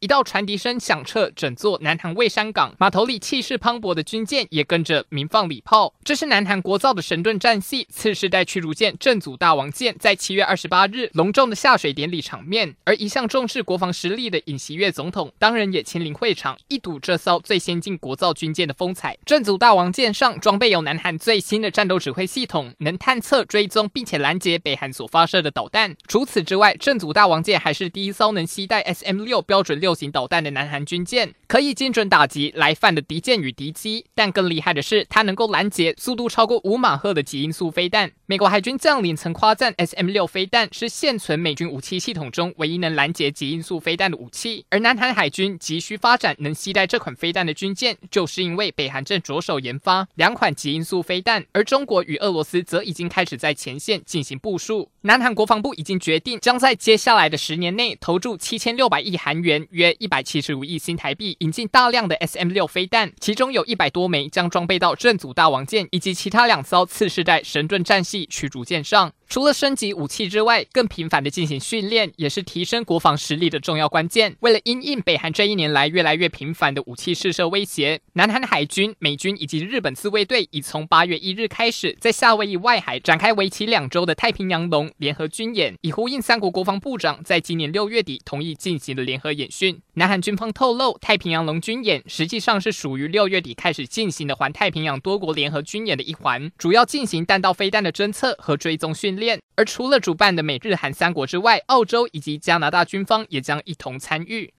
一道传笛声响彻整座南韩蔚山港，码头里气势磅礴的军舰也跟着鸣放礼炮。这是南韩国造的神盾战系次世代驱逐舰正祖大王舰在七月二十八日隆重的下水典礼场面。而一向重视国防实力的尹锡悦总统当然也亲临会场，一睹这艘最先进国造军舰的风采。正祖大王舰上装备有南韩最新的战斗指挥系统，能探测、追踪并且拦截北韩所发射的导弹。除此之外，正祖大王舰还是第一艘能携带 SM 六标准六。六型导弹的南韩军舰可以精准打击来犯的敌舰与敌机，但更厉害的是，它能够拦截速度超过五马赫的极音速飞弹。美国海军将领曾夸赞 SM 六飞弹是现存美军武器系统中唯一能拦截极音速飞弹的武器。而南韩海军急需发展能携带这款飞弹的军舰，就是因为北韩正着手研发两款极音速飞弹，而中国与俄罗斯则已经开始在前线进行部署。南韩国防部已经决定将在接下来的十年内投注七千六百亿韩元。约一百七十五亿新台币，引进大量的 SM 六飞弹，其中有一百多枚将装备到正组大王舰以及其他两艘次世代神盾战系驱逐舰上。除了升级武器之外，更频繁的进行训练也是提升国防实力的重要关键。为了因应北韩这一年来越来越频繁的武器试射威胁，南韩海军、美军以及日本自卫队已从八月一日开始，在夏威夷外海展开为期两周的太平洋龙联合军演，以呼应三国国防部长在今年六月底同意进行的联合演训。南韩军方透露，太平洋龙军演实际上是属于六月底开始进行的环太平洋多国联合军演的一环，主要进行弹道飞弹的侦测和追踪训练。而除了主办的美日韩三国之外，澳洲以及加拿大军方也将一同参与。